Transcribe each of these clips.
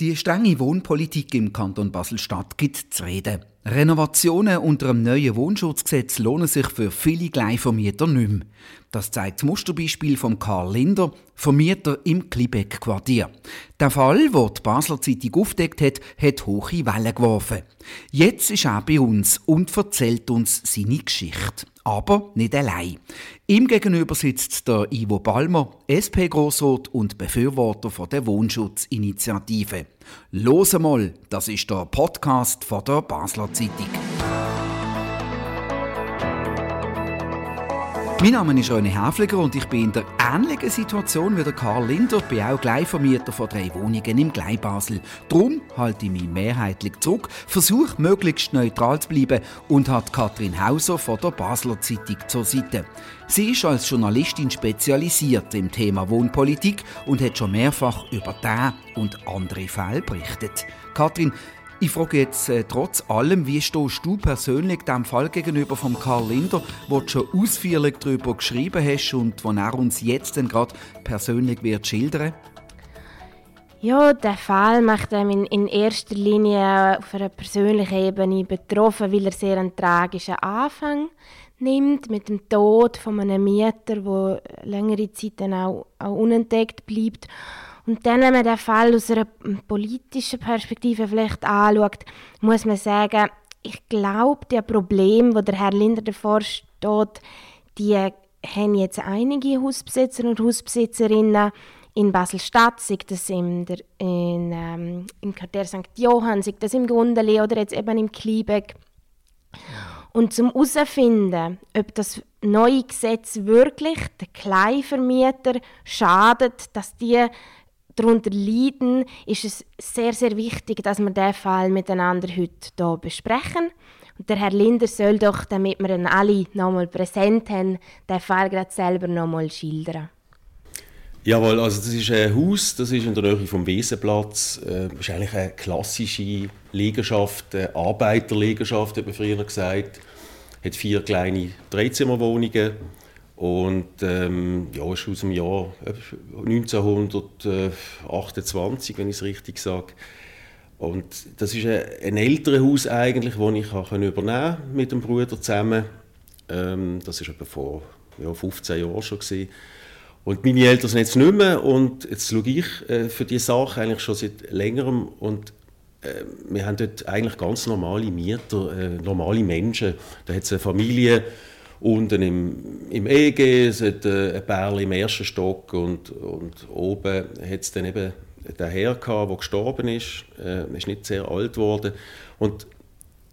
Die strenge Wohnpolitik im Kanton Basel-Stadt gibt zu reden. Renovationen unter einem neuen Wohnschutzgesetz lohnen sich für viele Kleinvermieter nicht mehr. Das zeigt das Musterbeispiel von Karl Linder, Vermieter im Klibeck-Quartier. Der Fall, den die Basler Zeitung aufdeckt hat, hat hohe Wellen geworfen. Jetzt ist er bei uns und erzählt uns seine Geschichte. Aber nicht allein. Ihm gegenüber sitzt der Ivo Balmer, SP-Grossrat und Befürworter der Wohnschutzinitiative. Los mal, das ist der Podcast von der Basler Zeitung. Mein Name ist René Häfliger und ich bin in der ähnlichen Situation wie der Karl Linder, bin auch Gleichvermieter von drei Wohnungen im Gleibasel. Darum halte ich mich mehrheitlich zurück, versuche möglichst neutral zu bleiben und hat Katrin Hauser von der Basler Zeitung zur Seite. Sie ist als Journalistin spezialisiert im Thema Wohnpolitik und hat schon mehrfach über diesen und andere Fälle berichtet. Katrin, ich frage jetzt äh, trotz allem, wie stehst du persönlich dem Fall gegenüber von Karl Linder, wo du schon ausführlich darüber geschrieben hast und wo er uns jetzt gerade persönlich wird schildern? Ja, der Fall macht einem in, erster Linie auf einer persönlichen Ebene betroffen, weil er sehr einen tragischen Anfang nimmt mit dem Tod von einem Mieter, wo längere Zeit dann auch, auch unentdeckt bleibt. Und dann, wenn man den Fall aus einer politischen Perspektive vielleicht anschaut, muss man sagen, ich glaube, die Probleme, wo der Herr Linder davor steht, die haben jetzt einige Hausbesitzer und Hausbesitzerinnen in Basel-Stadt, sei das in der, in, ähm, im Quartier St. Johann, sei das im Gundeli oder jetzt eben im Kliebeck. Und zum herauszufinden, ob das neue Gesetz wirklich den Kleinvermieter schadet, dass die darunter leiden, ist es sehr, sehr wichtig, dass wir diesen Fall miteinander heute hier besprechen. Und der Herr Linder soll doch, damit wir ihn alle nochmal präsent haben, den Fall gerade selber nochmal schildern. Jawohl, also das ist ein Haus, das ist in der Nähe vom Wesenplatz. Das äh, ist eigentlich eine klassische Liegenschaft, eine Arbeiterliegenschaft, hat man früher gesagt. Hat vier kleine Dreizimmerwohnungen und ähm, ja, ist aus dem Jahr 1928, wenn ich es richtig sage. Und das ist ein, ein älteres Haus eigentlich, das ich übernehmen mit dem Bruder zusammen. Ähm, das war etwa vor ja, 15 Jahren schon. Gewesen. Und meine Eltern sind jetzt nicht mehr und jetzt schaue ich äh, für diese Sache eigentlich schon seit längerem und äh, wir haben dort eigentlich ganz normale Mieter, äh, normale Menschen. Da hat es eine Familie, unten im, im EG, hat äh, ein Bärli im ersten Stock und, und oben hat es dann eben der Herr gehabt, der gestorben ist. Er äh, ist nicht sehr alt geworden. Und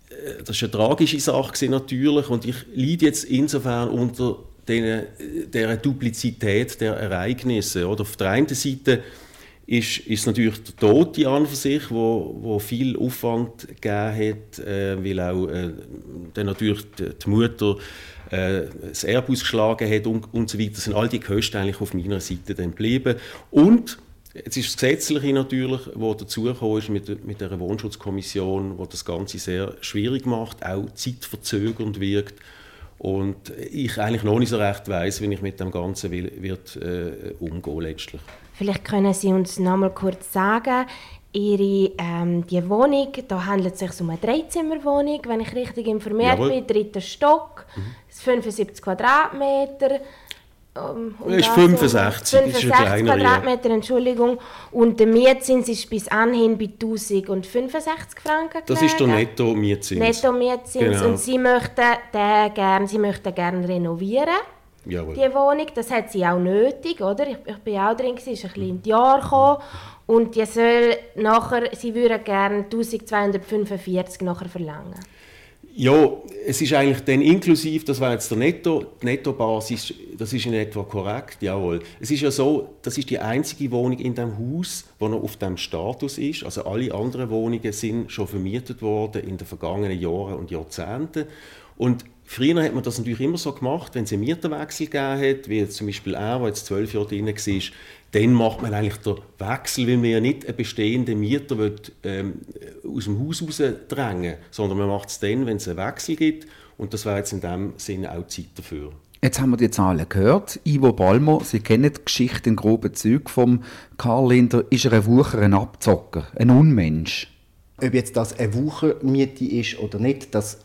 äh, das war eine tragische Sache natürlich und ich leide jetzt insofern unter den, der Duplizität der Ereignisse. Oder auf der einen Seite ist, ist natürlich der Tod an für sich, wo, wo viel Aufwand gegeben hat, äh, weil auch äh, dann natürlich die, die Mutter äh, das Erbe ausgeschlagen hat und, und so weiter, Das sind all die Kosten eigentlich auf meiner Seite dann geblieben. Und Jetzt ist das Gesetzliche natürlich, was dazugekommen ist mit, mit der Wohnschutzkommission, wo das Ganze sehr schwierig macht, auch zeitverzögernd wirkt und ich eigentlich noch nicht so recht weiß, wie ich mit dem Ganzen will, wird äh, umgehen letztlich. Vielleicht können Sie uns noch mal kurz sagen, Ihre ähm, die Wohnung, da handelt es sich um eine Dreizimmerwohnung, wenn ich richtig informiert Jawohl. bin, dritter Stock, mhm. 75 Quadratmeter. Um, um ist 65, 65 ist Quadratmeter, ja. Entschuldigung. Und der Mietzins ist bis anhin bei 1065 Franken. Das ist der Netto-Mietzins. Netto-Mietzins. Genau. Und Sie möchten, den gern, Sie möchten gerne renovieren. Jawohl. Die Wohnung, das hat sie auch nötig, oder? Ich, ich bin auch drin, sie ist ein bisschen in die Jahre gekommen. Und die soll nachher, sie würden gerne 1245 nachher verlangen. Ja, es ist eigentlich dann inklusiv, das war jetzt der Netto, die Nettobasis, das ist in etwa korrekt, jawohl. Es ist ja so, das ist die einzige Wohnung in dem Haus, wo noch auf dem Status ist. Also alle anderen Wohnungen sind schon vermietet worden in den vergangenen Jahren und Jahrzehnten. Und Früher hat man das natürlich immer so gemacht, wenn es einen Mieterwechsel gegeben hat, wie jetzt zum Beispiel er, der jetzt zwölf Jahre drin war, dann macht man eigentlich den Wechsel, weil man ja nicht einen bestehenden Mieter will, ähm, aus dem Haus drängen sondern man macht es dann, wenn es einen Wechsel gibt und das wäre jetzt in dem Sinne auch Zeit dafür. Jetzt haben wir die Zahlen gehört. Ivo Balmer, Sie kennen die Geschichte in groben Zügen vom Karl Linder. Ist er ein Wucher, ein Abzocker, ein Unmensch? Ob jetzt das eine Wuchermiete ist oder nicht, das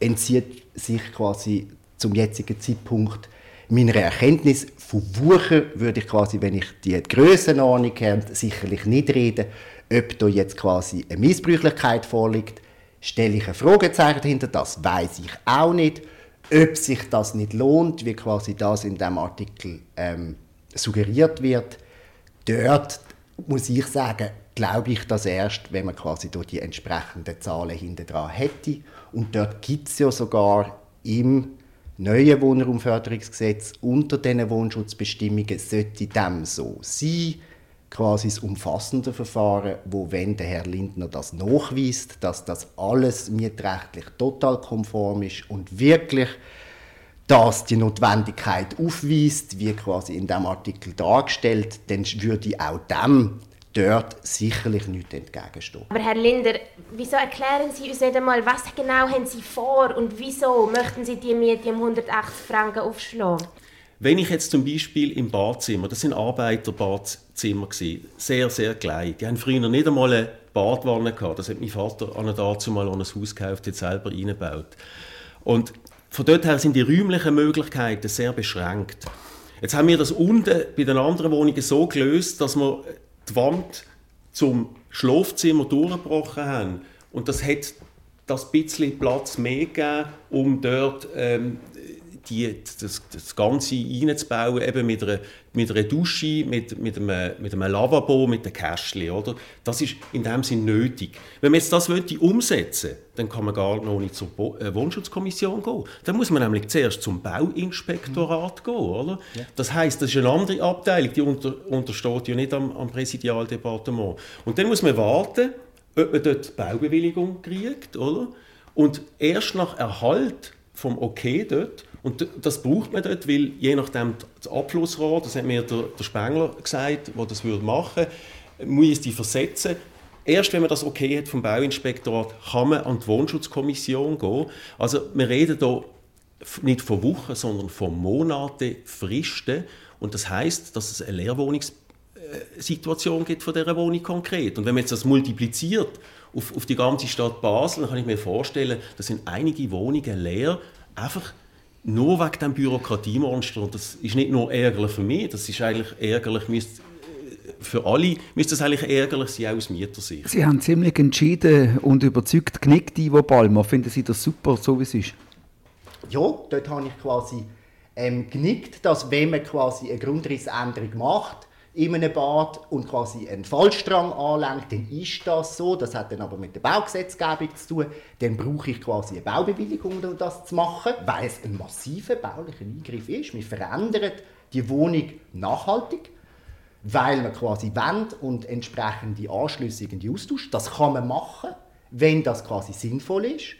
entzieht sich quasi zum jetzigen Zeitpunkt meiner Erkenntnis. Von Wucher würde ich quasi, wenn ich die Grössenordnung habe, sicherlich nicht reden. Ob da jetzt quasi eine Missbräuchlichkeit vorliegt, stelle ich ein Fragezeichen dahinter. Das weiß ich auch nicht ob sich das nicht lohnt, wie quasi das in dem Artikel ähm, suggeriert wird, dort muss ich sagen, glaube ich das erst, wenn man quasi durch die entsprechenden Zahlen hinter dran hätte. Und dort gibt es ja sogar im neuen Wohnraumförderungsgesetz unter diesen Wohnschutzbestimmungen sollte dem so sein, quasi das umfassende Verfahren, wo wenn der Herr Lindner das nachweist, dass das alles mietrechtlich total konform ist und wirklich dass die Notwendigkeit aufweist, wie quasi in dem Artikel dargestellt, dann würde auch dem dort sicherlich nicht entgegenstehen. Aber Herr Linder, wieso erklären Sie uns nicht einmal, was genau haben Sie vor und wieso möchten Sie die Miete um 180 Franken aufschlagen? Wenn ich jetzt zum Beispiel im Badzimmer, das sind Arbeiterbadzimmer sehr, sehr klein. Die haben früher nicht einmal eine Badwanne gehabt. Das hat mein Vater an dazu mal an ein Haus gekauft, jetzt selber eingebaut. Und von dort her sind die räumlichen Möglichkeiten sehr beschränkt. Jetzt haben wir das unten bei den anderen Wohnungen so gelöst, dass wir die Wand zum Schlafzimmer durchgebrochen haben. Und das hat das bisschen Platz mehr gegeben, um dort ähm, die, das, das Ganze reinzubauen, eben mit einer, mit einer Dusche, mit, mit, einem, mit einem Lavabo, mit einem Kästchen, oder? Das ist in dem Sinn nötig. Wenn man jetzt das wollte umsetzen dann kann man gar noch nicht zur äh, Wohnschutzkommission gehen. Dann muss man nämlich zuerst zum Bauinspektorat gehen, oder? Ja. Das heißt, das ist eine andere Abteilung, die unter, untersteht ja nicht am, am Präsidialdepartement. Und dann muss man warten, ob man dort die Baubewilligung kriegt, oder? Und erst nach Erhalt vom Okay dort und das braucht man dort, weil je nachdem das Abflussrohr, das hat mir der, der Spengler gesagt, der das würde machen würde, muss die versetzen. Erst wenn man das okay hat vom Bauinspektorat, kann man an die Wohnschutzkommission gehen. Also wir reden hier nicht von Wochen, sondern von Monaten Fristen. Und das heißt, dass es eine Leerwohnungssituation gibt von dieser Wohnung konkret. Und wenn man jetzt das multipliziert auf, auf die ganze Stadt Basel, dann kann ich mir vorstellen, da sind einige Wohnungen leer, einfach nur wegen dem Bürokratiemonster. Und das ist nicht nur ärgerlich für mich, das ist eigentlich ärgerlich äh, für alle müsste das eigentlich ärgerlich sein, auch aus Mietersicht. Sie haben ziemlich entschieden und überzeugt genickt, Ivo Balmer. Finden Sie das super, so wie es ist? Ja, dort habe ich quasi ähm, genickt, dass wenn man quasi eine Grundrissänderung macht, in einem Bad und quasi einen Fallstrang anlenkt, dann ist das so. Das hat dann aber mit der Baugesetzgebung zu tun. Dann brauche ich quasi eine Baubewilligung, um das zu machen, weil es ein massiver baulicher Eingriff ist. Wir verändern die Wohnung nachhaltig, weil man quasi Wände und entsprechende Anschlüsse irgendwie austauscht. Das kann man machen, wenn das quasi sinnvoll ist.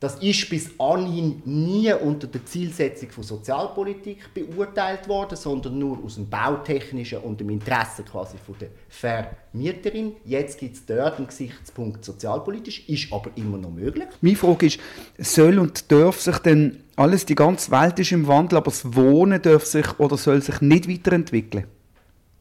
Das ist bis anhin nie unter der Zielsetzung von Sozialpolitik beurteilt worden, sondern nur aus dem bautechnischen und dem Interesse quasi von der Vermieterin. Jetzt gibt es dort einen Gesichtspunkt sozialpolitisch, ist aber immer noch möglich. Meine Frage ist, soll und darf sich denn alles, die ganze Welt ist im Wandel, aber das Wohnen darf sich oder soll sich nicht weiterentwickeln?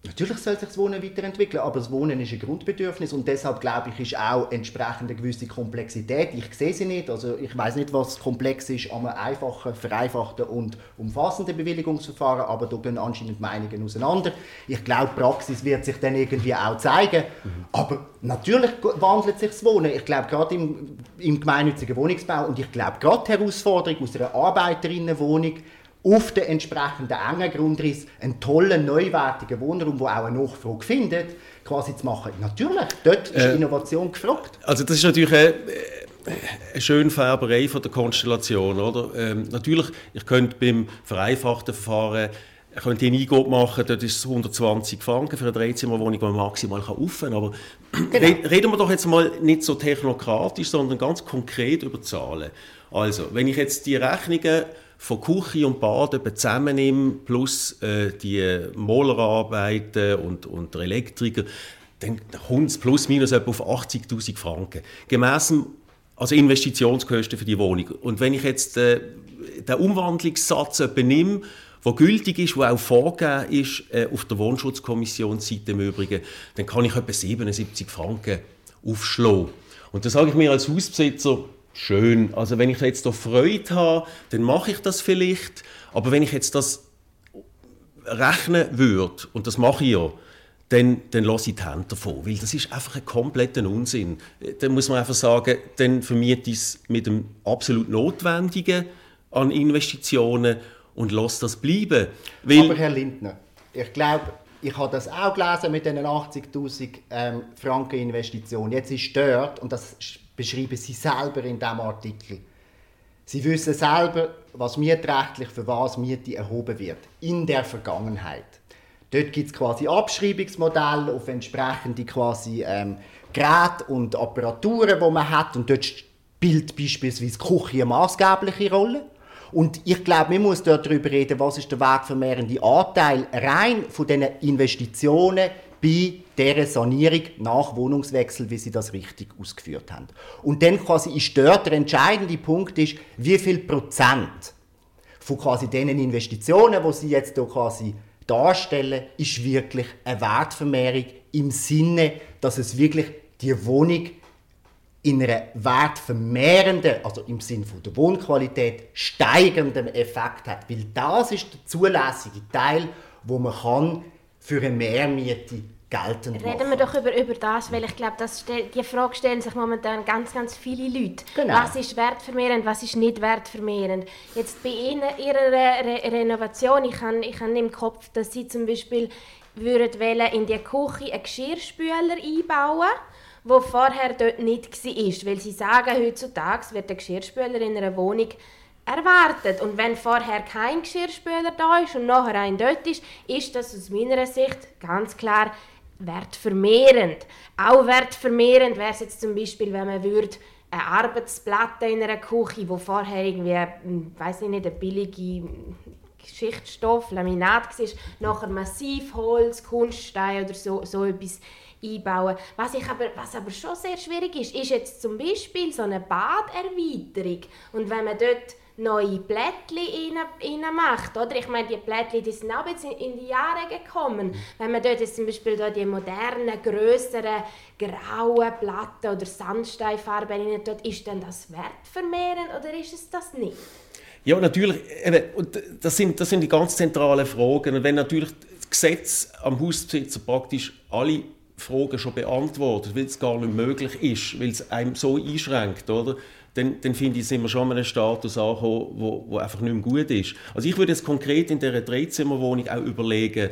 Natürlich soll sich das Wohnen weiterentwickeln, aber das Wohnen ist ein Grundbedürfnis und deshalb glaube ich, ist auch entsprechend eine gewisse Komplexität. Ich sehe sie nicht, also ich weiß nicht, was komplex ist an einem einfachen, vereinfachten und umfassenden Bewilligungsverfahren, aber da gehen anscheinend Meinungen auseinander. Ich glaube, die Praxis wird sich dann irgendwie auch zeigen, mhm. aber natürlich wandelt sich das Wohnen. Ich glaube, gerade im, im gemeinnützigen Wohnungsbau und ich glaube, gerade die Herausforderung aus einer Arbeiterinnenwohnung auf den entsprechenden engen Grundriss einen tollen, neuwertigen Wohnraum, der auch eine Nachfrage findet, quasi zu machen. Natürlich, dort ist äh, Innovation gefragt. Also das ist natürlich eine, eine schöne Färberei von der Konstellation. Oder? Ähm, natürlich, ich könnte beim vereinfachten Verfahren ich könnte einen Eingabe machen, dort ist es 120 Franken für eine Dreizimmerwohnung, die man maximal kaufen kann. Aber genau. reden wir doch jetzt mal nicht so technokratisch, sondern ganz konkret über Zahlen. Also, wenn ich jetzt die Rechnungen von Küche und Bad zusammennehme, plus äh, die Malerarbeiten und, und der Elektriker, dann kommt es plus minus etwa auf 80'000 Franken. Gemäss also Investitionskosten für die Wohnung. Und wenn ich jetzt äh, den Umwandlungssatz nehme, der gültig ist, der auch vorgegeben ist äh, auf der Wohnschutzkommissionsseite im Übrigen, dann kann ich etwa 77 Franken aufschlagen. Und da sage ich mir als Hausbesitzer, schön, also wenn ich jetzt da Freude habe, dann mache ich das vielleicht, aber wenn ich jetzt das rechnen würde, und das mache ich ja, dann, dann lasse ich die Hände davon, weil das ist einfach ein kompletter Unsinn. Dann muss man einfach sagen, dann vermiete ich es mit dem absolut Notwendigen an Investitionen und lasse das bleiben. Weil Aber Herr Lindner, ich glaube, ich habe das auch gelesen mit diesen 80'000 ähm, Franken Investitionen. Jetzt ist dort, und das beschreiben Sie selber in diesem Artikel, Sie wissen selber, was mietrechtlich für was Miete erhoben wird. In der Vergangenheit. Dort gibt es quasi Abschreibungsmodelle auf entsprechende quasi, ähm, Geräte und Apparaturen, die man hat. Und dort spielt beispielsweise die Küche eine maßgebliche Rolle. Und ich glaube, man muss dort darüber reden, was ist der wertvermehrende Anteil rein von diesen Investitionen bei dieser Sanierung nach Wohnungswechsel, wie Sie das richtig ausgeführt haben. Und dann quasi ist dort der entscheidende Punkt ist, wie viel Prozent von quasi diesen Investitionen, die Sie jetzt hier quasi darstellen, ist wirklich eine Wertvermehrung im Sinne, dass es wirklich die Wohnung in einer wertvermehrenden, also im Sinne von der Wohnqualität, steigernden Effekt hat. Weil das ist der zulässige Teil, wo man kann für eine Mehrmiete geltend machen. Reden wir doch über, über das, weil ich glaube, das die Frage stellen sich momentan ganz, ganz viele Leute. Genau. Was ist wertvermehrend, was ist nicht wertvermehrend? Jetzt bei Ihnen, Ihrer Re Renovation, ich habe ich hab im Kopf, dass Sie zum Beispiel würden in die Küche einen Geschirrspüler einbauen wo vorher dort nicht war. Weil sie sagen, heutzutage wird der Geschirrspüler in einer Wohnung erwartet. Und wenn vorher kein Geschirrspüler da ist und nachher ein dort ist, ist das aus meiner Sicht ganz klar wertvermehrend. Auch wertvermehrend wäre es jetzt zum Beispiel, wenn man würde eine Arbeitsplatte in einer Küche, wo vorher irgendwie, hm, weiß ich nicht, eine billige Schichtstoff, Laminat war, nachher Massivholz, Kunststein oder so, so etwas einbauen. Was, ich aber, was aber schon sehr schwierig ist, ist jetzt zum Beispiel so eine Baderweiterung. Und wenn man dort neue Blättchen rein, macht. Oder? Ich meine, die Blättchen die sind auch jetzt in, die Jahre gekommen. Wenn man dort jetzt zum Beispiel da die modernen, grösseren, grauen Platten oder Sandsteinfarben rein tut, ist denn das wertvermehrend oder ist es das nicht? Ja, natürlich. Und das, sind, das sind die ganz zentralen Fragen. Und wenn natürlich das Gesetz am Hausbesitzer praktisch alle Fragen schon beantwortet, weil es gar nicht möglich ist, weil es einem so einschränkt, oder? Dann, dann finde ich, sind wir schon an einem Status angekommen, wo, wo einfach nicht mehr gut ist. Also ich würde jetzt konkret in dieser Dreizimmerwohnung auch überlegen,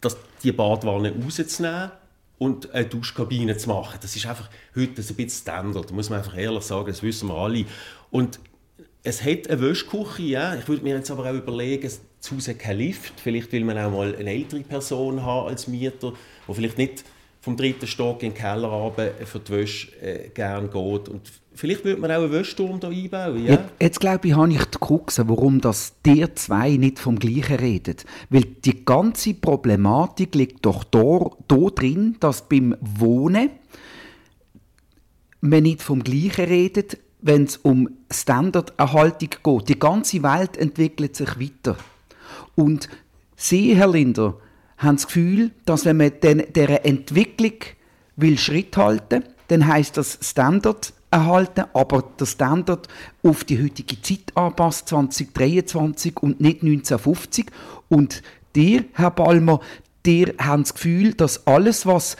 dass die Badwanne rauszunehmen und eine Duschkabine zu machen. Das ist einfach heute ein bisschen Standard, da muss man einfach ehrlich sagen, das wissen wir alle. Und es hat eine Wäschküche, ja. Ich würde mir jetzt aber auch überlegen, zu Hause kein Lift. Vielleicht will man auch mal eine ältere Person haben als Mieter, die vielleicht nicht vom dritten Stock in den Keller runter für die Wäsche äh, gerne geht. Und vielleicht würde man auch einen Wäschturm hier einbauen. Ja? Jetzt, jetzt glaube ich, habe ich die Krux, warum das die zwei nicht vom Gleichen reden. Weil die ganze Problematik liegt doch da, da drin, dass beim Wohnen man nicht vom Gleichen redet, wenn es um Standarderhaltung geht. Die ganze Welt entwickelt sich weiter. Und Sie, Herr Linder, haben das Gefühl, dass wenn man den, dieser Entwicklung will Schritt halten will, dann heißt das Standard erhalten, aber der Standard auf die heutige Zeit anpasst, 2023 und nicht 1950. Und dir, Herr Balmer, dir haben das Gefühl, dass alles, was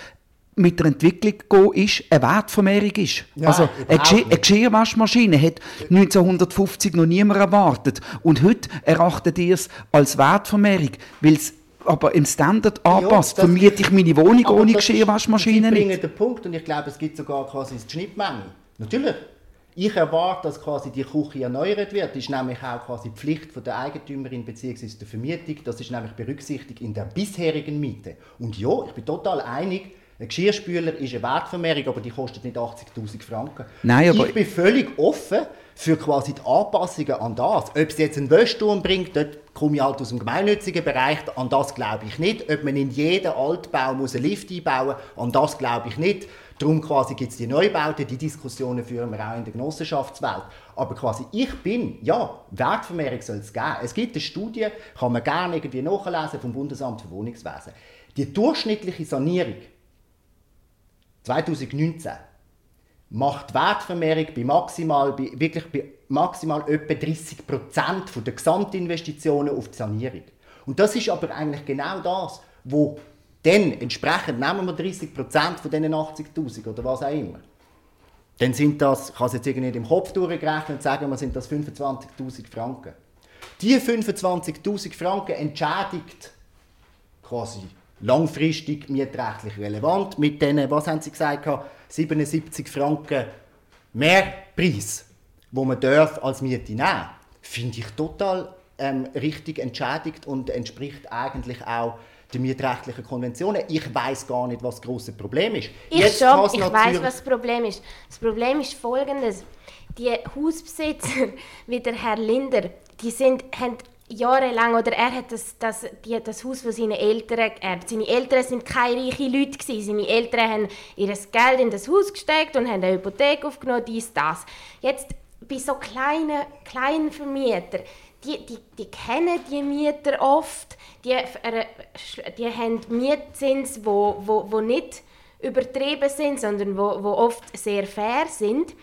mit der Entwicklung geht, ist, eine Wertvermehrung ist. Ja, also eine, Geschirr eine Geschirrwaschmaschine hat 1950 noch niemand erwartet und heute erachtet ihr es als Wertvermehrung, weil es aber im Standard anpasst. Ja, Vermiete ich meine Wohnung ohne Geschirrwaschmaschine nicht. Ich den Punkt und ich glaube, es gibt sogar quasi die Schnittmenge. Natürlich. Ich erwarte, dass quasi die Küche erneuert wird. Das ist nämlich auch quasi die Pflicht von der Eigentümerin bzw. der Vermietung. Das ist nämlich berücksichtigt in der bisherigen Miete. Und ja, ich bin total einig, ein Geschirrspüler ist eine Wertvermehrung, aber die kostet nicht 80'000 Franken. Nein, aber ich bin völlig offen für quasi die Anpassungen an das. Ob es jetzt einen Wäschturm bringt, dort komme ich halt aus dem gemeinnützigen Bereich, an das glaube ich nicht. Ob man in jeden Altbau muss einen Lift einbauen muss, an das glaube ich nicht. Darum quasi gibt es die Neubauten, die Diskussionen führen wir auch in der Genossenschaftswelt. Aber quasi ich bin, ja, Wertvermehrung soll es geben. Es gibt eine Studie, kann man gerne irgendwie nachlesen vom Bundesamt für Wohnungswesen. Die durchschnittliche Sanierung 2019 macht Wertvermehrung bei maximal, bei, wirklich bei maximal etwa 30 Prozent der Gesamtinvestitionen auf die Sanierung. Und das ist aber eigentlich genau das, wo dann entsprechend, nehmen wir 30 Prozent von diesen 80'000 oder was auch immer, dann sind das, ich kann es jetzt irgendwie nicht im Kopf durchgerechnet sagen wir, sind das 25'000 Franken. Diese 25'000 Franken entschädigt quasi langfristig mietrechtlich relevant mit diesen, was haben Sie gesagt, 77 Franken Mehrpreis, wo man darf als Miete nehmen darf, finde ich total ähm, richtig entschädigt und entspricht eigentlich auch den mietrechtlichen Konventionen. Ich weiß gar nicht, was das große Problem ist. Ich Jetzt schon, ich weiß, was das Problem ist. Das Problem ist folgendes. Die Hausbesitzer, wie der Herr Linder, die sind, haben jahrelang, oder er hat das, das, die, das Haus von seinen Eltern geerbt. Seine Eltern sind keine reichen Leute gewesen. Seine Eltern haben ihr Geld in das Haus gesteckt und haben eine Hypothek aufgenommen, dies, das. Jetzt bei so kleinen, kleinen Vermietern, die, die, die kennen die Mieter oft, die, äh, die haben Mietzins, wo, wo, wo nicht übertrieben sind, sondern wo, wo oft sehr fair sind.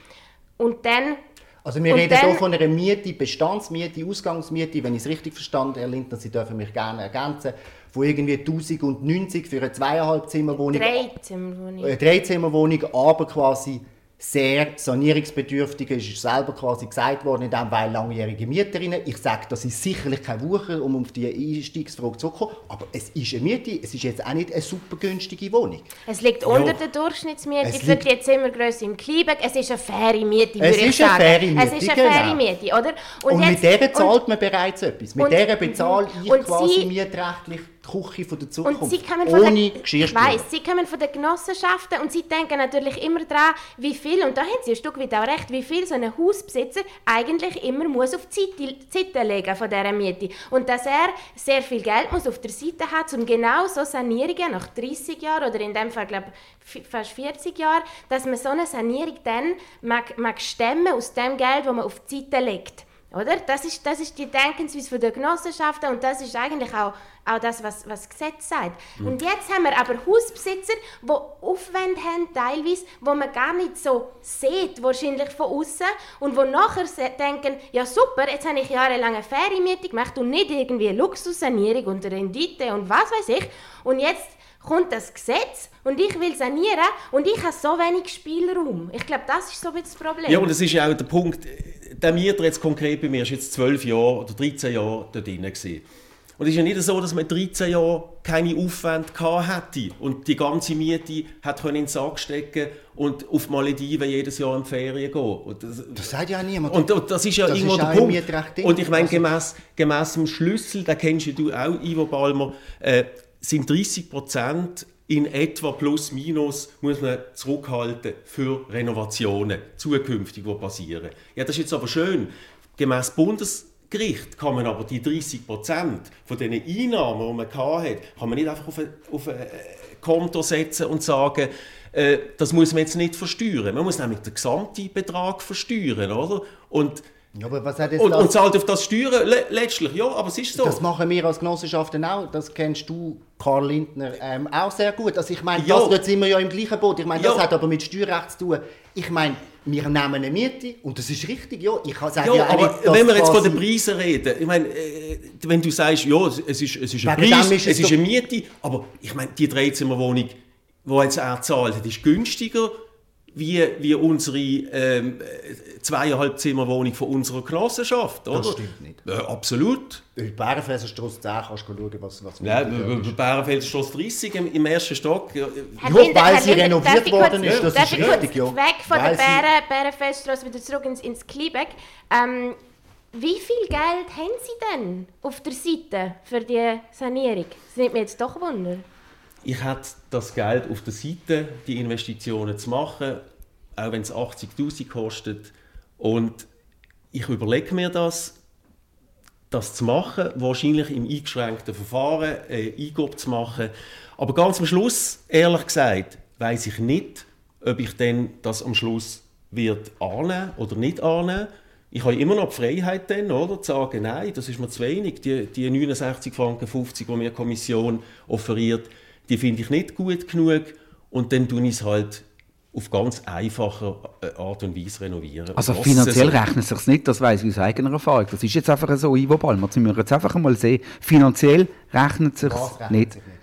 Und dann also wir und reden hier von einer Miete, Bestandsmiete, Ausgangsmiete, wenn ich es richtig verstanden habe, Herr Lindner, Sie dürfen mich gerne ergänzen, von irgendwie 1090 für eine zweieinhalb Zimmerwohnung. Drei Zimmerwohnung. Eine Dreizimmerwohnung, aber quasi sehr sanierungsbedürftig ist, ist selber quasi gesagt worden, in dem, weil langjährige Mieterinnen. Ich sage, das ist sicherlich kein Wucher, um auf die Einstiegsfrage zurückzukommen, aber es ist eine Miete, es ist jetzt auch nicht eine super günstige Wohnung. Es liegt unter ja. der Durchschnittsmiete es für die Zimmergröße im Kliebeck. Es ist eine faire Miete, würde ich sagen. Miete, es ist eine genau. faire Miete, oder? Und, und jetzt, mit der zahlt man bereits etwas. Mit der bezahle ich quasi Sie, mietrechtlich die Küche von der Zukunft. Und sie kommen von ohne der, Ich weiss, sie kommen von den Genossenschaften und sie denken natürlich immer daran, wie viel, und da haben sie ein Stück weit auch recht, wie viel so ein Hausbesitzer eigentlich immer muss auf die Seite legen von dieser Miete. Und dass er sehr viel Geld muss auf der Seite hat, um genau so Sanierungen nach 30 Jahren oder in dem Fall, glaube ich, fast 40 Jahren, dass man so eine Sanierung dann mag, mag stemmen aus dem Geld, das man auf die Seite legt. Oder? Das, ist, das ist die Denkensweise der Genossenschaften und das ist eigentlich auch, auch das, was, was das Gesetz sagt. Mhm. Und jetzt haben wir aber Hausbesitzer, die Aufwände haben, teilweise, wo man gar nicht so sieht, wahrscheinlich von außen und wo nachher denken, ja super, jetzt habe ich jahrelang eine Ferienmiete gemacht und nicht irgendwie Luxussanierung und Rendite und was weiß ich. Und jetzt kommt das Gesetz und ich will sanieren und ich habe so wenig Spielraum. Ich glaube, das ist so ein bisschen das Problem. Ja, und das ist ja auch der Punkt, der Mieter jetzt konkret bei mir ist jetzt 12 Jahre oder 13 Jahre dort drin gewesen. Und es ist ja nicht so, dass man 13 Jahre keine Aufwände hätte und die ganze Miete hat in den Sack stecken und auf Malediven jedes Jahr in die Ferien gehen. Das, das sagt ja niemand. Und, und das ist ja das irgendwo ist der Punkt. Und ich meine, gemäß, gemäß dem Schlüssel, den kennst du auch, Ivo Balmer, äh, sind 30 Prozent in etwa plus minus muss man zurückhalten für Renovationen zukünftig, die passieren. Ja, das ist jetzt aber schön. Gemäß Bundesgericht kann man aber die 30 Prozent von den Einnahmen, die man hatte, kann man nicht einfach auf ein, auf ein Konto setzen und sagen, äh, das muss man jetzt nicht versteuern. Man muss nämlich den gesamten Betrag versteuern, oder? Und ja, aber was hat jetzt und, das... und zahlt auf das Steuern le letztlich, ja, aber es ist so. Das machen wir als Genossenschaften auch, das kennst du, Karl Lindner, ähm, auch sehr gut. Also ich meine, ja. das sind wir ja im gleichen Boot. Ich meine, das ja. hat aber mit Steuerrecht zu tun. Ich meine, wir nehmen eine Miete und das ist richtig, ja. Ich sage ja, ja aber nicht, wenn wir jetzt von den Preisen reden, ich meine, äh, wenn du sagst, ja, es ist, es ist ein Preis, ist es, es ist eine Miete, aber ich meine, die Dreizimmerwohnung, die jetzt er zahlt, ist günstiger wie, wie unsere ähm, zweieinhalb Zimmerwohnung von unserer Genossenschaft, oder? Das stimmt nicht. Äh, absolut. In Bärenfelsenstrasse 10 kannst du schauen, was, was ja, Bärenfelsenstrasse 30 im, im, ersten Stock. Ja, weil sie renoviert worden ist, das ist richtig, ja. Weg von weil der Bären, Bärenfelsenstrasse wieder zurück ins, ins Kliebeck. Ähm, wie viel Geld haben Sie denn auf der Seite für die Sanierung? Das nimmt mich jetzt doch Wunder ich hätte das Geld auf der Seite, die Investitionen zu machen, auch wenn es 80'000 kostet. Und ich überlege mir das, das zu machen, wahrscheinlich im eingeschränkten Verfahren, äh, Eingabe zu machen. Aber ganz am Schluss, ehrlich gesagt, weiß ich nicht, ob ich denn das am Schluss wird annehmen oder nicht annehmen. Ich habe immer noch die Freiheit dann, oder, zu sagen, nein, das ist mir zu wenig. Die, die 69 Franken 50, die mir die Kommission offeriert, die finde ich nicht gut genug. Und dann tue ich es halt auf ganz einfache äh, Art und Weise renovieren. Also finanziell so rechnet es sich nicht, das weiß ich aus eigener Erfahrung. Das ist jetzt einfach so, Ivo Ballmer, das müssen wir jetzt einfach mal sehen. Finanziell rechnet es sich nicht. Sich nicht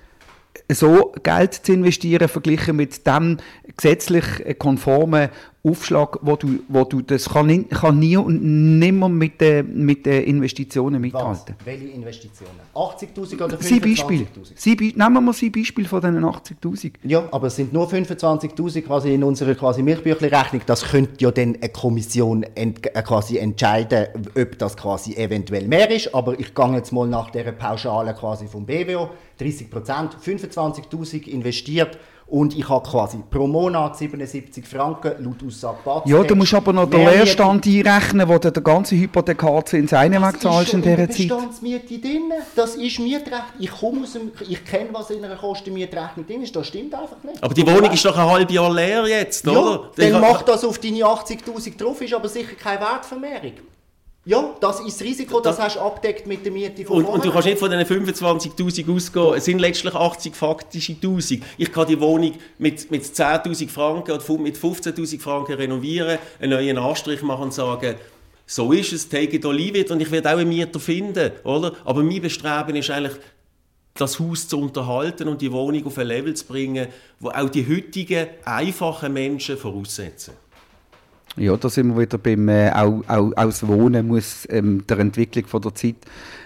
so Geld zu investieren, verglichen mit dem gesetzlich konformen Aufschlag, wo du, wo du das kann, nie, kann nie und nimmer mit den, mit den Investitionen mithalten. Was? Welche Investitionen? 80'000 oder 25'000? Nehmen wir mal sein Beispiel von diesen 80'000. Ja, aber es sind nur 25'000 quasi in unserer quasi Milchbüchli-Rechnung. Das könnte ja dann eine Kommission ent, äh, quasi entscheiden, ob das quasi eventuell mehr ist. Aber ich gehe jetzt mal nach der Pauschale quasi vom BWO. 30% 25'000 investiert und ich habe quasi pro Monat 77 Franken laut Aussage Batz. Ja, du musst aber noch den Leerstand einrechnen, wo du den ganzen Hypothekarzins einen wegzahlst in dieser Zeit. Bestandsmiete drin. Das ist Mietrecht. Ich komme aus dem, ich kenne, was in einer Kostenmietrechnung drin ist. Das stimmt einfach nicht. Aber die Wohnung ist doch ein halbes Jahr leer jetzt, oder? Ja, dann macht das auf deine 80'000 drauf, ist aber sicher keine Wertvermehrung. Ja, das ist das Risiko, das, das hast du abdeckt mit der Miete von und, und du kannst nicht von diesen 25'000 ausgehen, es sind letztlich 80 faktische 1000. Ich kann die Wohnung mit, mit 10'000 Franken oder mit 15'000 Franken renovieren, einen neuen Anstrich machen und sagen, so ist es, take it or leave it und ich werde auch einen Mieter finden, oder? Aber mein Bestreben ist eigentlich, das Haus zu unterhalten und die Wohnung auf ein Level zu bringen, wo auch die heutigen einfachen Menschen voraussetzen. Ja, da sind wir wieder beim äh, auch, auch, auch das Wohnen muss ähm, der Entwicklung von der Zeit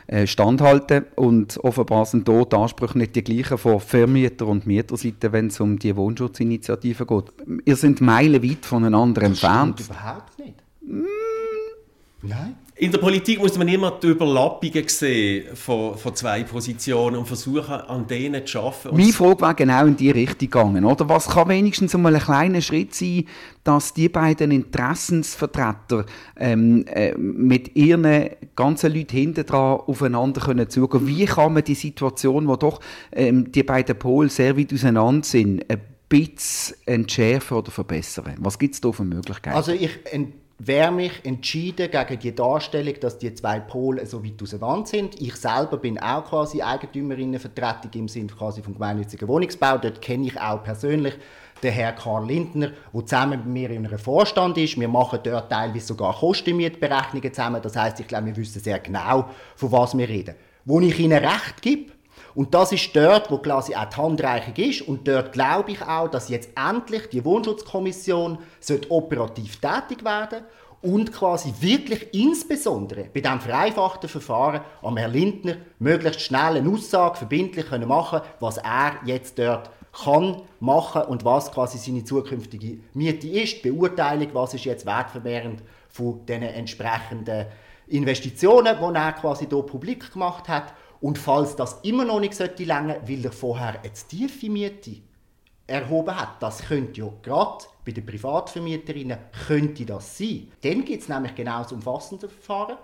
äh, standhalten und offenbar sind dort die Ansprüche nicht die gleichen von Vermieter und Mieterseite, wenn es um die Wohnschutzinitiative geht. Ihr seid meilenweit voneinander entfernt. Das überhaupt nicht. Mm. Nein. In der Politik muss man immer die Überlappungen sehen von, von zwei Positionen und versuchen, an denen zu arbeiten. Meine Frage war genau in die Richtung gegangen. Oder? Was kann wenigstens einmal ein kleiner Schritt sein, dass die beiden Interessensvertreter ähm, äh, mit ihren ganzen Leuten hinten dran aufeinander können zugehen Wie kann man die Situation, wo doch ähm, die beiden Pole sehr weit auseinander sind, ein bisschen entschärfen oder verbessern? Was gibt es da für Möglichkeiten? Also ich wäre mich entschieden gegen die Darstellung, dass die zwei Pole so weit auseinander sind. Ich selber bin auch quasi Eigentümerinnenvertretung im Sinne quasi vom gemeinnützigen Wohnungsbau. Dort kenne ich auch persönlich den Herrn Karl Lindner, der zusammen mit mir in einem Vorstand ist. Wir machen dort teilweise sogar Kostenmietberechnungen zusammen. Das heißt, ich glaube, wir wissen sehr genau, von was wir reden. Wo ich Ihnen recht gebe, und das ist dort, wo quasi auch die Handreichung ist. Und dort glaube ich auch, dass jetzt endlich die Wohnschutzkommission operativ tätig werden und quasi wirklich insbesondere bei diesem vereinfachten Verfahren am Herrn Lindner möglichst schnell eine Aussage verbindlich können machen was er jetzt dort kann machen und was quasi seine zukünftige Miete ist, die Beurteilung, was ist jetzt wertvermehrend von den entsprechenden Investitionen, die er quasi hier publik gemacht hat und falls das immer noch nicht sollte länger, weil er vorher eine tiefe Miete erhoben hat, das könnte ja gerade bei den Privatvermieterinnen könnte das sein. Dann gibt es nämlich genau das umfassende Verfahren.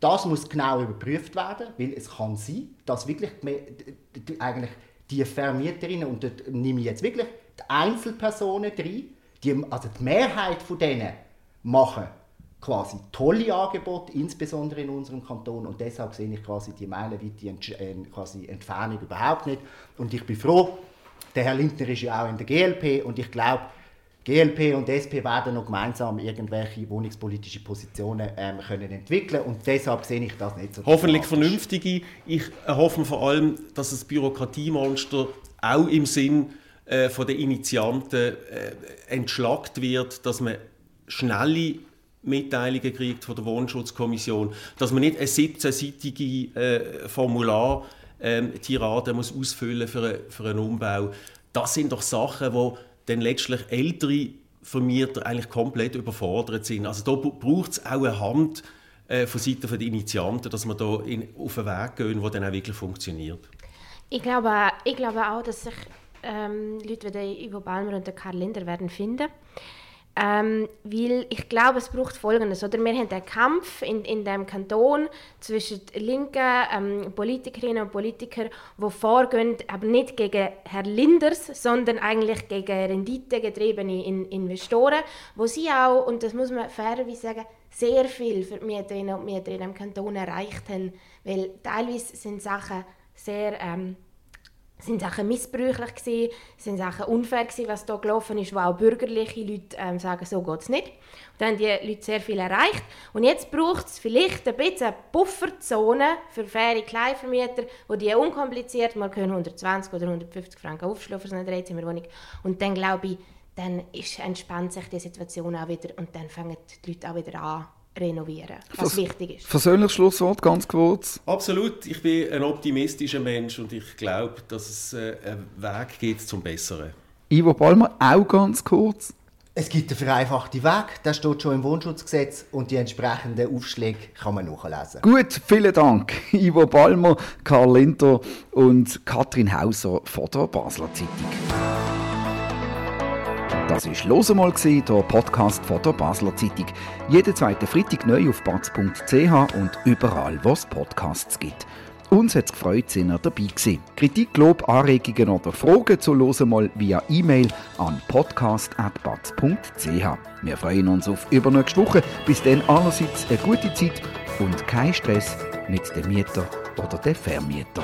Das muss genau überprüft werden, weil es kann sein, dass wirklich die, eigentlich die Vermieterinnen, und dort nehme ich jetzt wirklich die Einzelpersonen drin, die, also die Mehrheit von denen machen quasi tolle Angebote, insbesondere in unserem Kanton. Und deshalb sehe ich quasi die meilenweite Ent äh, quasi Entfernung überhaupt nicht. Und ich bin froh, der Herr Lindner ist ja auch in der GLP und ich glaube, GLP und SP werden noch gemeinsam irgendwelche wohnungspolitische Positionen ähm, können entwickeln und deshalb sehe ich das nicht so. Hoffentlich vernünftige. Ich hoffe vor allem, dass das Bürokratiemonster auch im Sinn äh, von der Initianten äh, entschlackt wird, dass man schnelle Mitteilungen kriegt von der Wohnschutzkommission, dass man nicht eine 17-seitige äh, Formular ähm, Tirade muss ausfüllen für, für einen Umbau. Das sind doch Sachen, wo dann letztlich ältere Vermieter eigentlich komplett überfordert sind. Also da braucht es auch eine Hand äh, von Seiten der Initianten, dass man da in, auf einen Weg gehen, der dann auch wirklich funktioniert. Ich glaube, ich glaube auch, dass sich ähm, Leute wie der Ivo Balmer und der Karl Linder werden finden Ähm, weil ich glaube, es braucht Folgendes. Oder? Wir haben einen Kampf in, in dem Kanton zwischen linken ähm, Politikerinnen und Politikern, die vorgehen, aber nicht gegen Herrn Linders, sondern eigentlich gegen renditegetriebene in Investoren, wo sie auch, und das muss man fairerweise sagen, sehr viel für die Mieterinnen und Mieter in dem Kanton erreicht haben. Weil teilweise sind Sachen sehr... Ähm, sind Sachen missbräuchlich gewesen, sind Sachen unfair gewesen, was da gelaufen ist, wo auch bürgerliche Leute ähm, sagen, so geht es nicht. Und dann haben die Leute sehr viel erreicht. Und jetzt braucht es vielleicht ein bisschen eine Pufferzone für faire Kleinvermieter, wo die unkompliziert mal können 120 oder 150 Franken aufschlagen für so eine Dreizimmerwohnung. Und dann glaube ich, dann ist, entspannt sich die Situation auch wieder und dann fangen die Leute auch wieder an renovieren, was Vers wichtig ist. Persönliches Schlusswort, ganz kurz. Absolut. Ich bin ein optimistischer Mensch und ich glaube, dass es äh, einen Weg gibt zum Besseren. Ivo Palmer, auch ganz kurz. Es gibt einen vereinfachten Weg, der steht schon im Wohnschutzgesetz und die entsprechenden Aufschläge kann man nachlesen. Gut, vielen Dank. Ivo Palmer, Karl Linter und Katrin Hauser von der Basler Zeitung. Das war «Los einmal», der Podcast von der Basler Zeitung. Jeden zweiten Freitag neu auf batz.ch und überall, wo es Podcasts gibt. Uns hat es gefreut, dass ihr dabei gewesen. Kritik, Lob, Anregungen oder Fragen zu «Los einmal» via E-Mail an podcast.batz.ch. Wir freuen uns auf übernächste Woche. Bis dann allerseits eine gute Zeit und kein Stress mit dem Mieter oder dem Vermieter.